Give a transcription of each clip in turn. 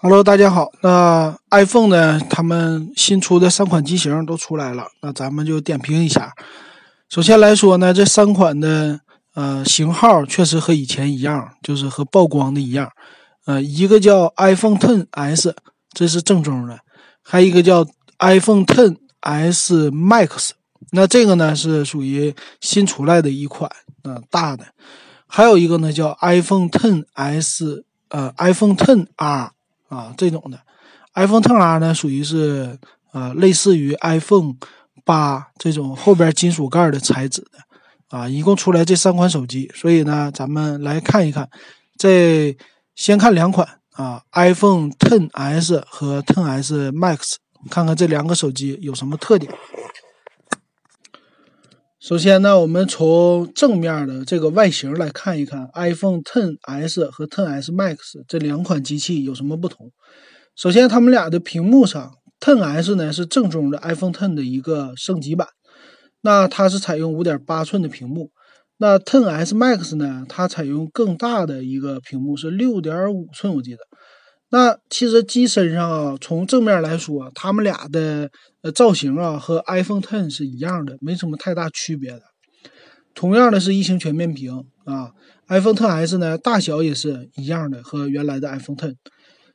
Hello，大家好。那 iPhone 呢？他们新出的三款机型都出来了，那咱们就点评一下。首先来说呢，这三款的呃型号确实和以前一样，就是和曝光的一样。呃，一个叫 iPhone Ten S，这是正宗的；还一个叫 iPhone Ten S Max，那这个呢是属于新出来的一款，呃大的。还有一个呢叫 iPhone Ten S，呃 iPhone Ten R。啊，这种的，iPhone XR 呢，属于是呃类似于 iPhone 八这种后边金属盖的材质的，啊，一共出来这三款手机，所以呢，咱们来看一看，这先看两款啊，iPhone XS 和 XS Max，看看这两个手机有什么特点。首先呢，我们从正面的这个外形来看一看 iPhone XS 和 XS Max 这两款机器有什么不同。首先，它们俩的屏幕上，XS 呢是正宗的 iPhone X 的一个升级版，那它是采用5.8寸的屏幕。那 XS Max 呢，它采用更大的一个屏幕，是6.5寸，我记得。那其实机身上啊，从正面来说，它们俩的呃造型啊和 iPhone ten 是一样的，没什么太大区别的。同样的是一星全面屏啊，iPhone ten S 呢大小也是一样的，和原来的 iPhone ten。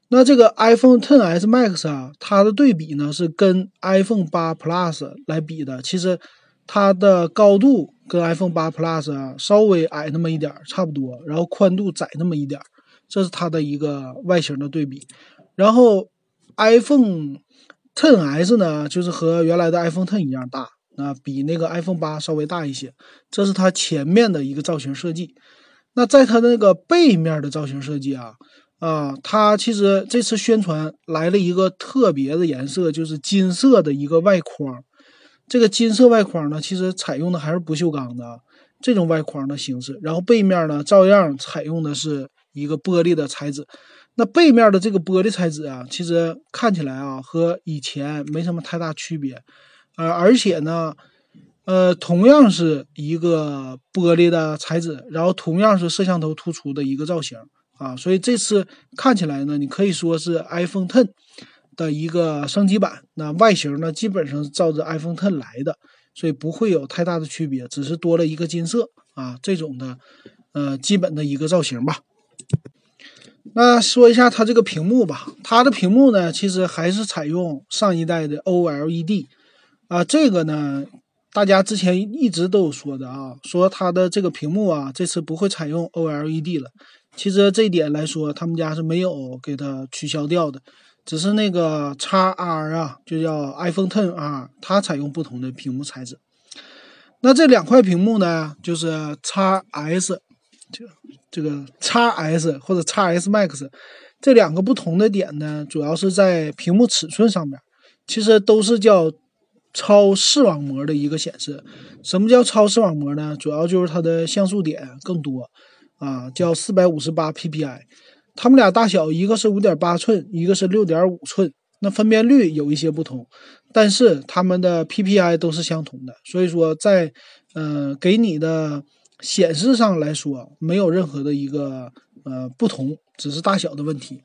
那这个 iPhone ten S Max 啊，它的对比呢是跟 iPhone 8 Plus 来比的，其实它的高度跟 iPhone 8 Plus 啊稍微矮那么一点差不多，然后宽度窄那么一点这是它的一个外形的对比，然后 iPhone Ten S 呢，就是和原来的 iPhone Ten 一样大，那比那个 iPhone 八稍微大一些。这是它前面的一个造型设计。那在它那个背面的造型设计啊，啊，它其实这次宣传来了一个特别的颜色，就是金色的一个外框。这个金色外框呢，其实采用的还是不锈钢的这种外框的形式，然后背面呢，照样采用的是。一个玻璃的材质，那背面的这个玻璃材质啊，其实看起来啊和以前没什么太大区别，呃，而且呢，呃，同样是一个玻璃的材质，然后同样是摄像头突出的一个造型啊，所以这次看起来呢，你可以说是 iPhone Ten 的一个升级版，那外形呢基本上是照着 iPhone Ten 来的，所以不会有太大的区别，只是多了一个金色啊这种的，呃，基本的一个造型吧。那说一下它这个屏幕吧，它的屏幕呢，其实还是采用上一代的 OLED 啊，这个呢，大家之前一直都有说的啊，说它的这个屏幕啊，这次不会采用 OLED 了。其实这一点来说，他们家是没有给它取消掉的，只是那个 XR 啊，就叫 iPhone Ten R，它采用不同的屏幕材质。那这两块屏幕呢，就是 XS。这这个 x S 或者 x S Max 这两个不同的点呢，主要是在屏幕尺寸上面，其实都是叫超视网膜的一个显示。什么叫超视网膜呢？主要就是它的像素点更多啊，叫四百五十八 PPI。它们俩大小，一个是五点八寸，一个是六点五寸，那分辨率有一些不同，但是它们的 PPI 都是相同的。所以说，在嗯给你的。显示上来说没有任何的一个呃不同，只是大小的问题。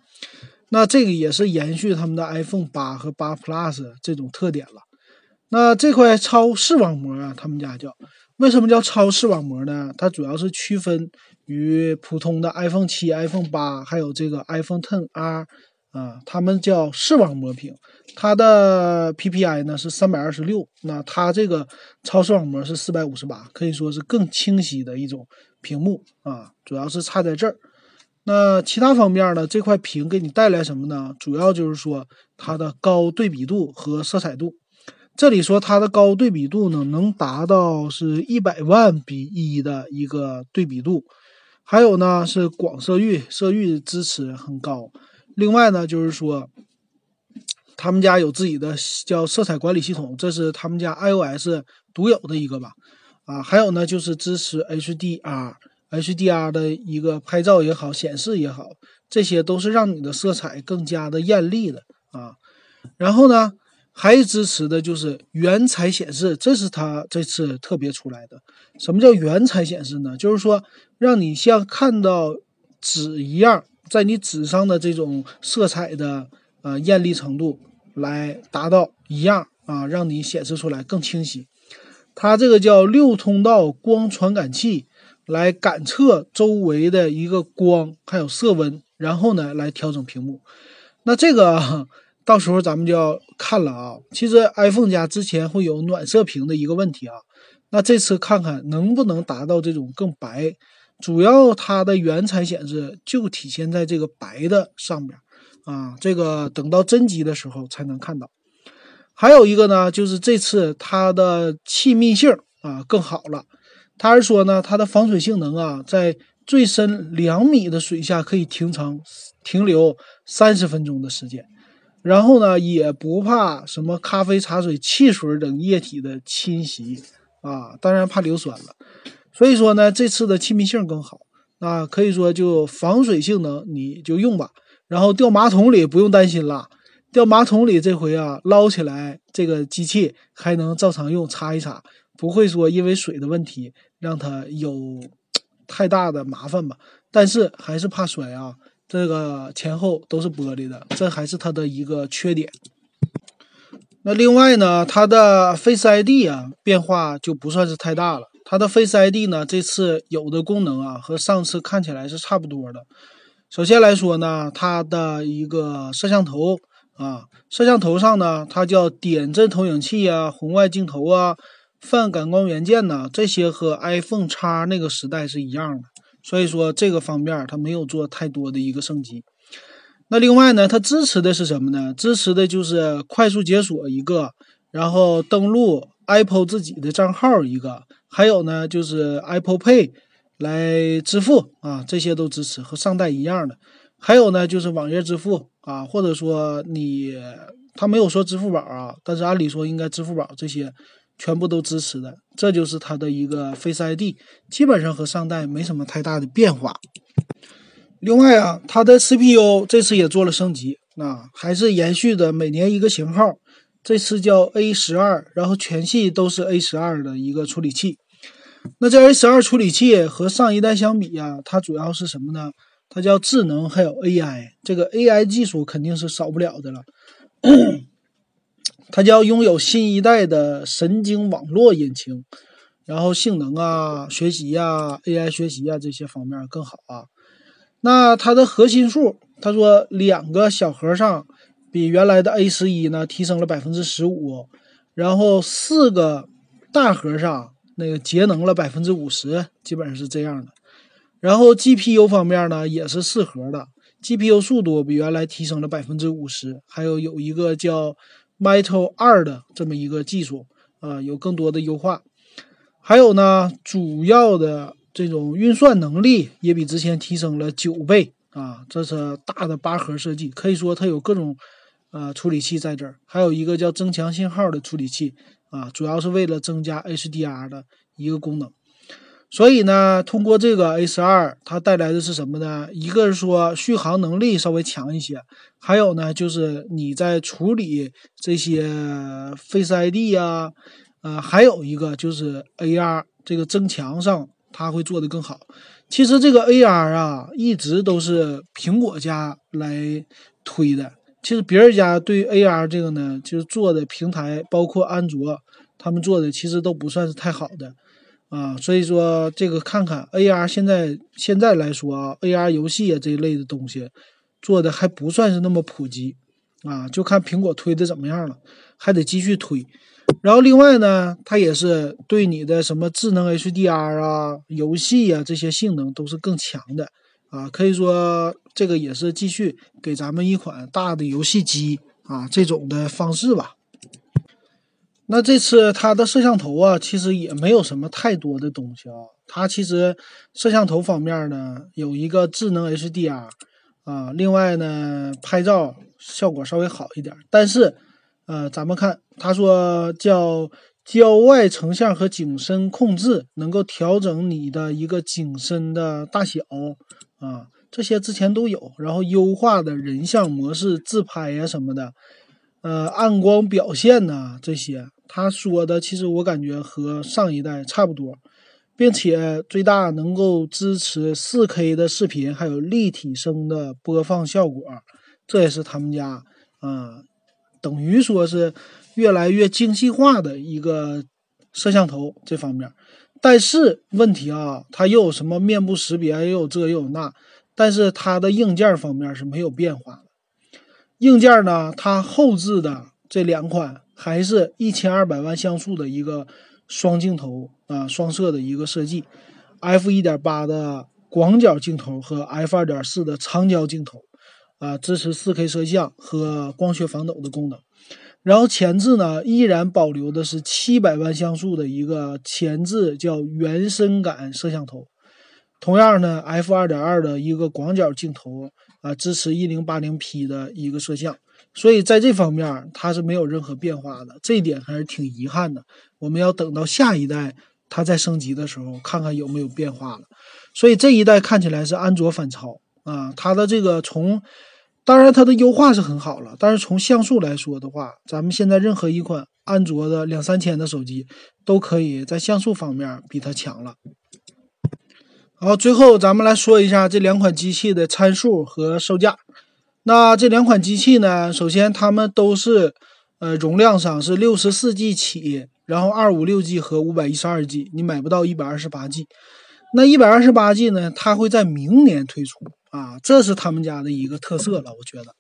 那这个也是延续他们的 iPhone 八和八 Plus 这种特点了。那这块超视网膜啊，他们家叫为什么叫超视网膜呢？它主要是区分于普通的 iPhone 七、iPhone 八还有这个 iPhone Ten R。啊，他们叫视网膜屏，它的 PPI 呢是三百二十六，那它这个超视网膜是四百五十八，可以说是更清晰的一种屏幕啊，主要是差在这儿。那其他方面呢，这块屏给你带来什么呢？主要就是说它的高对比度和色彩度。这里说它的高对比度呢，能达到是一百万比一的一个对比度，还有呢是广色域，色域支持很高。另外呢，就是说，他们家有自己的叫色彩管理系统，这是他们家 iOS 独有的一个吧。啊，还有呢，就是支持 HDR，HDR 的一个拍照也好，显示也好，这些都是让你的色彩更加的艳丽的啊。然后呢，还支持的就是原彩显示，这是它这次特别出来的。什么叫原彩显示呢？就是说，让你像看到纸一样。在你纸上的这种色彩的呃艳丽程度来达到一样啊，让你显示出来更清晰。它这个叫六通道光传感器，来感测周围的一个光还有色温，然后呢来调整屏幕。那这个到时候咱们就要看了啊。其实 iPhone 家之前会有暖色屏的一个问题啊，那这次看看能不能达到这种更白。主要它的原彩显示就体现在这个白的上边啊，这个等到真机的时候才能看到。还有一个呢，就是这次它的气密性啊更好了。他是说呢，它的防水性能啊，在最深两米的水下可以停长停留三十分钟的时间，然后呢，也不怕什么咖啡、茶水、汽水等液体的侵袭啊，当然怕硫酸了。所以说呢，这次的气密性更好啊，可以说就防水性能你就用吧，然后掉马桶里不用担心了。掉马桶里这回啊，捞起来这个机器还能照常用，擦一擦，不会说因为水的问题让它有 太大的麻烦吧。但是还是怕摔啊，这个前后都是玻璃的，这还是它的一个缺点。那另外呢，它的 Face ID 啊变化就不算是太大了。它的 Face ID 呢，这次有的功能啊和上次看起来是差不多的。首先来说呢，它的一个摄像头。啊，摄像头上呢，它叫点阵投影器啊，红外镜头啊，泛感光元件呐，这些和 iPhone X 那个时代是一样的，所以说这个方面它没有做太多的一个升级。那另外呢，它支持的是什么呢？支持的就是快速解锁一个，然后登录 Apple 自己的账号一个，还有呢就是 Apple Pay 来支付啊，这些都支持，和上代一样的。还有呢就是网页支付。啊，或者说你他没有说支付宝啊，但是按理说应该支付宝这些全部都支持的，这就是它的一个 Face ID，基本上和上代没什么太大的变化。另外啊，它的 CPU 这次也做了升级，啊，还是延续的每年一个型号，这次叫 A 十二，然后全系都是 A 十二的一个处理器。那这 A 十二处理器和上一代相比呀，它主要是什么呢？它叫智能，还有 AI，这个 AI 技术肯定是少不了的了。它将拥有新一代的神经网络引擎，然后性能啊、学习呀、AI 学习呀这些方面更好啊。那它的核心数，他说两个小核上比原来的 A 十一呢提升了百分之十五，然后四个大核上那个节能了百分之五十，基本上是这样的。然后 GPU 方面呢，也是四核的，GPU 速度比原来提升了百分之五十，还有有一个叫 Metal 二的这么一个技术，啊，有更多的优化。还有呢，主要的这种运算能力也比之前提升了九倍，啊，这是大的八核设计，可以说它有各种呃处理器在这儿，还有一个叫增强信号的处理器，啊，主要是为了增加 HDR 的一个功能。所以呢，通过这个 A 十二，它带来的是什么呢？一个是说续航能力稍微强一些，还有呢，就是你在处理这些 Face ID 呀，呃，还有一个就是 AR 这个增强上，它会做得更好。其实这个 AR 啊，一直都是苹果家来推的。其实别人家对 AR 这个呢，就是做的平台，包括安卓，他们做的其实都不算是太好的。啊，所以说这个看看 AR 现在现在来说啊，AR 游戏啊这一类的东西做的还不算是那么普及啊，就看苹果推的怎么样了，还得继续推。然后另外呢，它也是对你的什么智能 HDR 啊、游戏啊这些性能都是更强的啊，可以说这个也是继续给咱们一款大的游戏机啊这种的方式吧。那这次它的摄像头啊，其实也没有什么太多的东西啊。它其实摄像头方面呢，有一个智能 HDR 啊，另外呢，拍照效果稍微好一点。但是，呃，咱们看，他说叫焦外成像和景深控制，能够调整你的一个景深的大小啊，这些之前都有。然后优化的人像模式、自拍呀什么的，呃，暗光表现呐这些。他说的其实我感觉和上一代差不多，并且最大能够支持 4K 的视频，还有立体声的播放效果，这也是他们家啊，等于说是越来越精细化的一个摄像头这方面。但是问题啊，它又有什么面部识别，又有这又有那，但是它的硬件方面是没有变化的。硬件呢，它后置的这两款还是一千二百万像素的一个双镜头啊，双摄的一个设计，f 一点八的广角镜头和 f 二点四的长焦镜头啊，支持四 K 摄像和光学防抖的功能。然后前置呢，依然保留的是七百万像素的一个前置叫原深感摄像头。同样呢，f 二点二的一个广角镜头啊，支持一零八零 P 的一个摄像。所以在这方面它是没有任何变化的，这一点还是挺遗憾的。我们要等到下一代它再升级的时候，看看有没有变化了。所以这一代看起来是安卓反超啊，它的这个从。当然，它的优化是很好了，但是从像素来说的话，咱们现在任何一款安卓的两三千的手机都可以在像素方面比它强了。好，最后咱们来说一下这两款机器的参数和售价。那这两款机器呢，首先它们都是呃容量上是六十四 G 起，然后二五六 G 和五百一十二 G，你买不到一百二十八 G。那一百二十八 G 呢，它会在明年推出。啊，这是他们家的一个特色了，我觉得。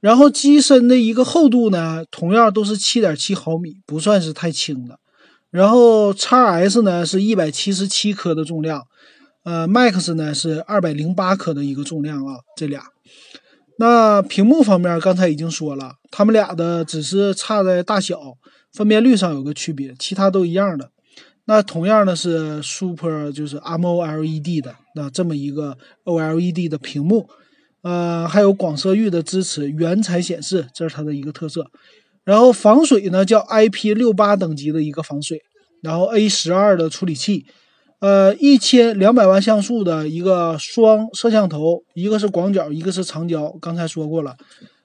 然后机身的一个厚度呢，同样都是七点七毫米，不算是太轻的。然后 x S 呢是一百七十七克的重量，呃，Max 呢是二百零八克的一个重量啊，这俩。那屏幕方面刚才已经说了，他们俩的只是差在大小、分辨率上有个区别，其他都一样的。那同样的是 Super 就是 AMOLED 的那这么一个 OLED 的屏幕，呃，还有广色域的支持，原彩显示，这是它的一个特色。然后防水呢叫 IP 六八等级的一个防水，然后 A 十二的处理器，呃，一千两百万像素的一个双摄像头，一个是广角，一个是长焦，刚才说过了。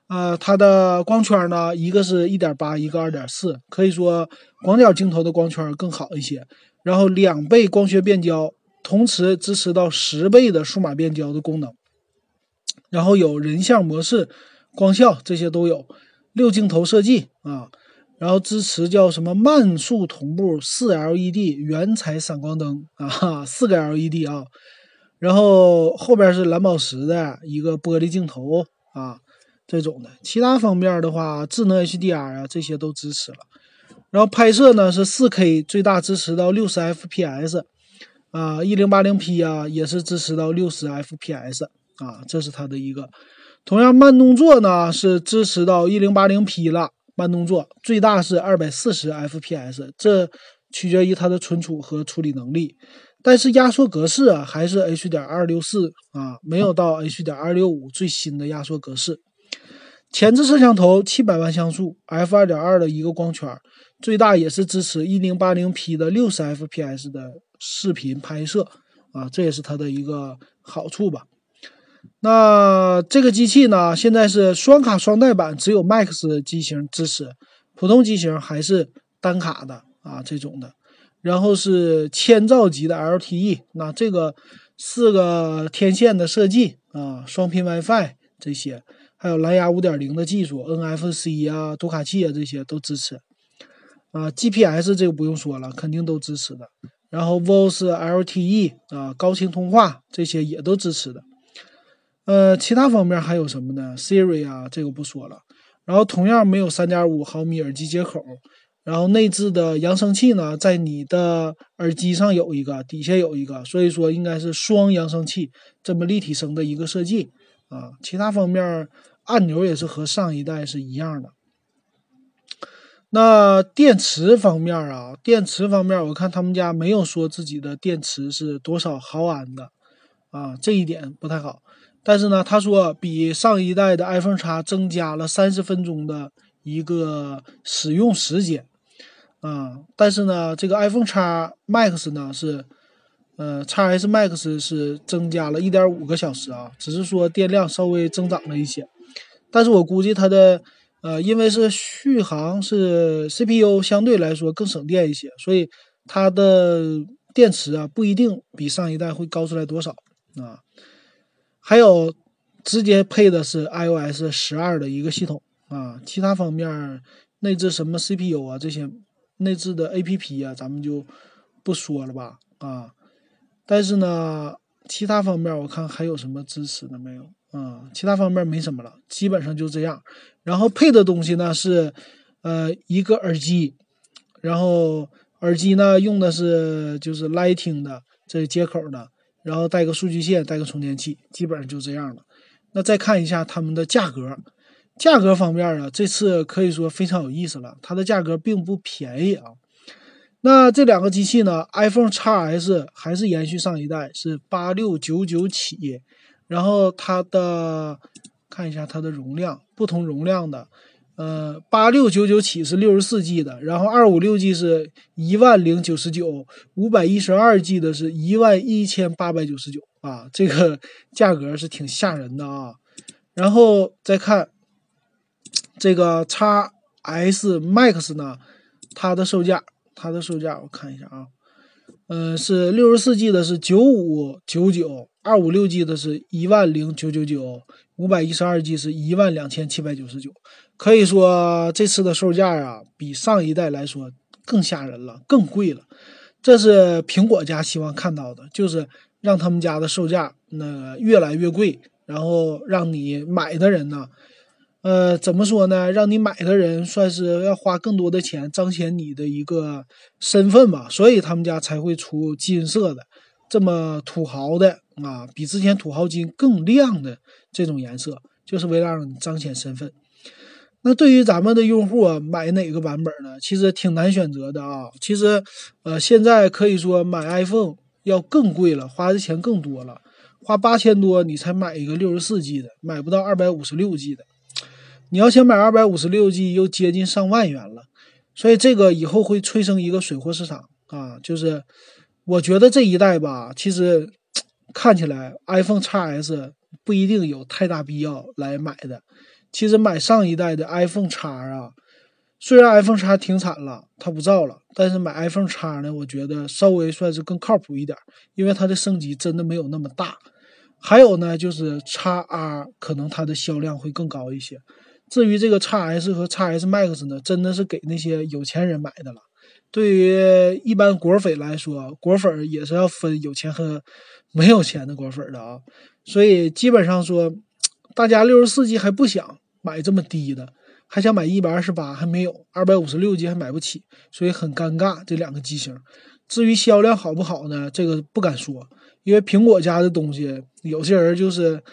呃，它的光圈呢，一个是一点八，一个二点四，可以说广角镜头的光圈更好一些。然后两倍光学变焦，同时支持到十倍的数码变焦的功能。然后有人像模式、光效这些都有。六镜头设计啊，然后支持叫什么慢速同步四 LED 原彩闪光灯啊，四个 LED 啊。然后后边是蓝宝石的一个玻璃镜头啊。这种的，其他方面的话，智能 HDR 啊，这些都支持了。然后拍摄呢是 4K，最大支持到 60fps 啊，1080P 啊也是支持到六十 FPS 啊，这是它的一个。同样慢动作呢是支持到 1080P 了，慢动作最大是二百四十 FPS，这取决于它的存储和处理能力。但是压缩格式啊还是 H.264 啊，没有到 H.265 最新的压缩格式。前置摄像头七百万像素，f 二点二的一个光圈，最大也是支持一零八零 P 的六十 FPS 的视频拍摄啊，这也是它的一个好处吧。那这个机器呢，现在是双卡双待版，只有 Max 机型支持，普通机型还是单卡的啊这种的。然后是千兆级的 LTE，那这个四个天线的设计啊，双频 WiFi 这些。还有蓝牙五点零的技术，NFC 啊、读卡器啊这些都支持，啊，GPS 这个不用说了，肯定都支持的。然后 Voice LTE 啊，高清通话这些也都支持的。呃，其他方面还有什么呢？Siri 啊，这个不说了。然后同样没有三点五毫米耳机接口，然后内置的扬声器呢，在你的耳机上有一个，底下有一个，所以说应该是双扬声器，这么立体声的一个设计啊。其他方面。按钮也是和上一代是一样的。那电池方面啊，电池方面，我看他们家没有说自己的电池是多少毫安的啊，这一点不太好。但是呢，他说比上一代的 iPhone X 增加了三十分钟的一个使用时间啊。但是呢，这个 iPhone X Max 呢是，呃，X S Max 是增加了一点五个小时啊，只是说电量稍微增长了一些。但是我估计它的，呃，因为是续航是 CPU 相对来说更省电一些，所以它的电池啊不一定比上一代会高出来多少啊。还有直接配的是 iOS 十二的一个系统啊，其他方面内置什么 CPU 啊这些内置的 APP 啊，咱们就不说了吧啊。但是呢，其他方面我看还有什么支持的没有啊？其他方面没什么了，基本上就这样。然后配的东西呢是呃一个耳机。然后耳机呢，用的是就是 Lighting 的这接口的，然后带个数据线，带个充电器，基本上就这样了。那再看一下它们的价格，价格方面啊，这次可以说非常有意思了，它的价格并不便宜啊。那这两个机器呢，iPhone XS 还是延续上一代，是八六九九起，然后它的看一下它的容量，不同容量的。呃，八六九九起是六十四 G 的，然后二五六 G 是一万零九十九，五百一十二 G 的是一万一千八百九十九啊，这个价格是挺吓人的啊。然后再看这个 x S Max 呢，它的售价，它的售价我看一下啊，嗯，是六十四 G 的是九五九九，二五六 G 的是一万零九九九，五百一十二 G 是一万两千七百九十九。可以说这次的售价啊，比上一代来说更吓人了，更贵了。这是苹果家希望看到的，就是让他们家的售价那越来越贵，然后让你买的人呢，呃，怎么说呢？让你买的人算是要花更多的钱，彰显你的一个身份吧。所以他们家才会出金色的，这么土豪的啊，比之前土豪金更亮的这种颜色，就是为了让你彰显身份。那对于咱们的用户啊，买哪个版本呢？其实挺难选择的啊。其实，呃，现在可以说买 iPhone 要更贵了，花的钱更多了，花八千多你才买一个六十四 G 的，买不到二百五十六 G 的。你要想买二百五十六 G，又接近上万元了。所以这个以后会催生一个水货市场啊。就是我觉得这一代吧，其实看起来 iPhone XS 不一定有太大必要来买的。其实买上一代的 iPhone X 啊，虽然 iPhone X 停产了，它不造了，但是买 iPhone X 呢，我觉得稍微算是更靠谱一点，因为它的升级真的没有那么大。还有呢，就是 X R 可能它的销量会更高一些。至于这个 X S 和 X S Max 呢，真的是给那些有钱人买的了。对于一般果粉来说，果粉也是要分有钱和没有钱的果粉的啊。所以基本上说，大家六十四 G 还不想。买这么低的，还想买一百二十八，还没有二百五十六 G 还买不起，所以很尴尬。这两个机型，至于销量好不好呢？这个不敢说，因为苹果家的东西，有些人就是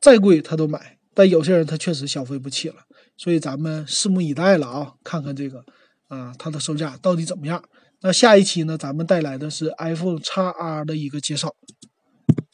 再贵他都买，但有些人他确实消费不起了，所以咱们拭目以待了啊，看看这个啊它的售价到底怎么样。那下一期呢，咱们带来的是 iPhone X R 的一个介绍。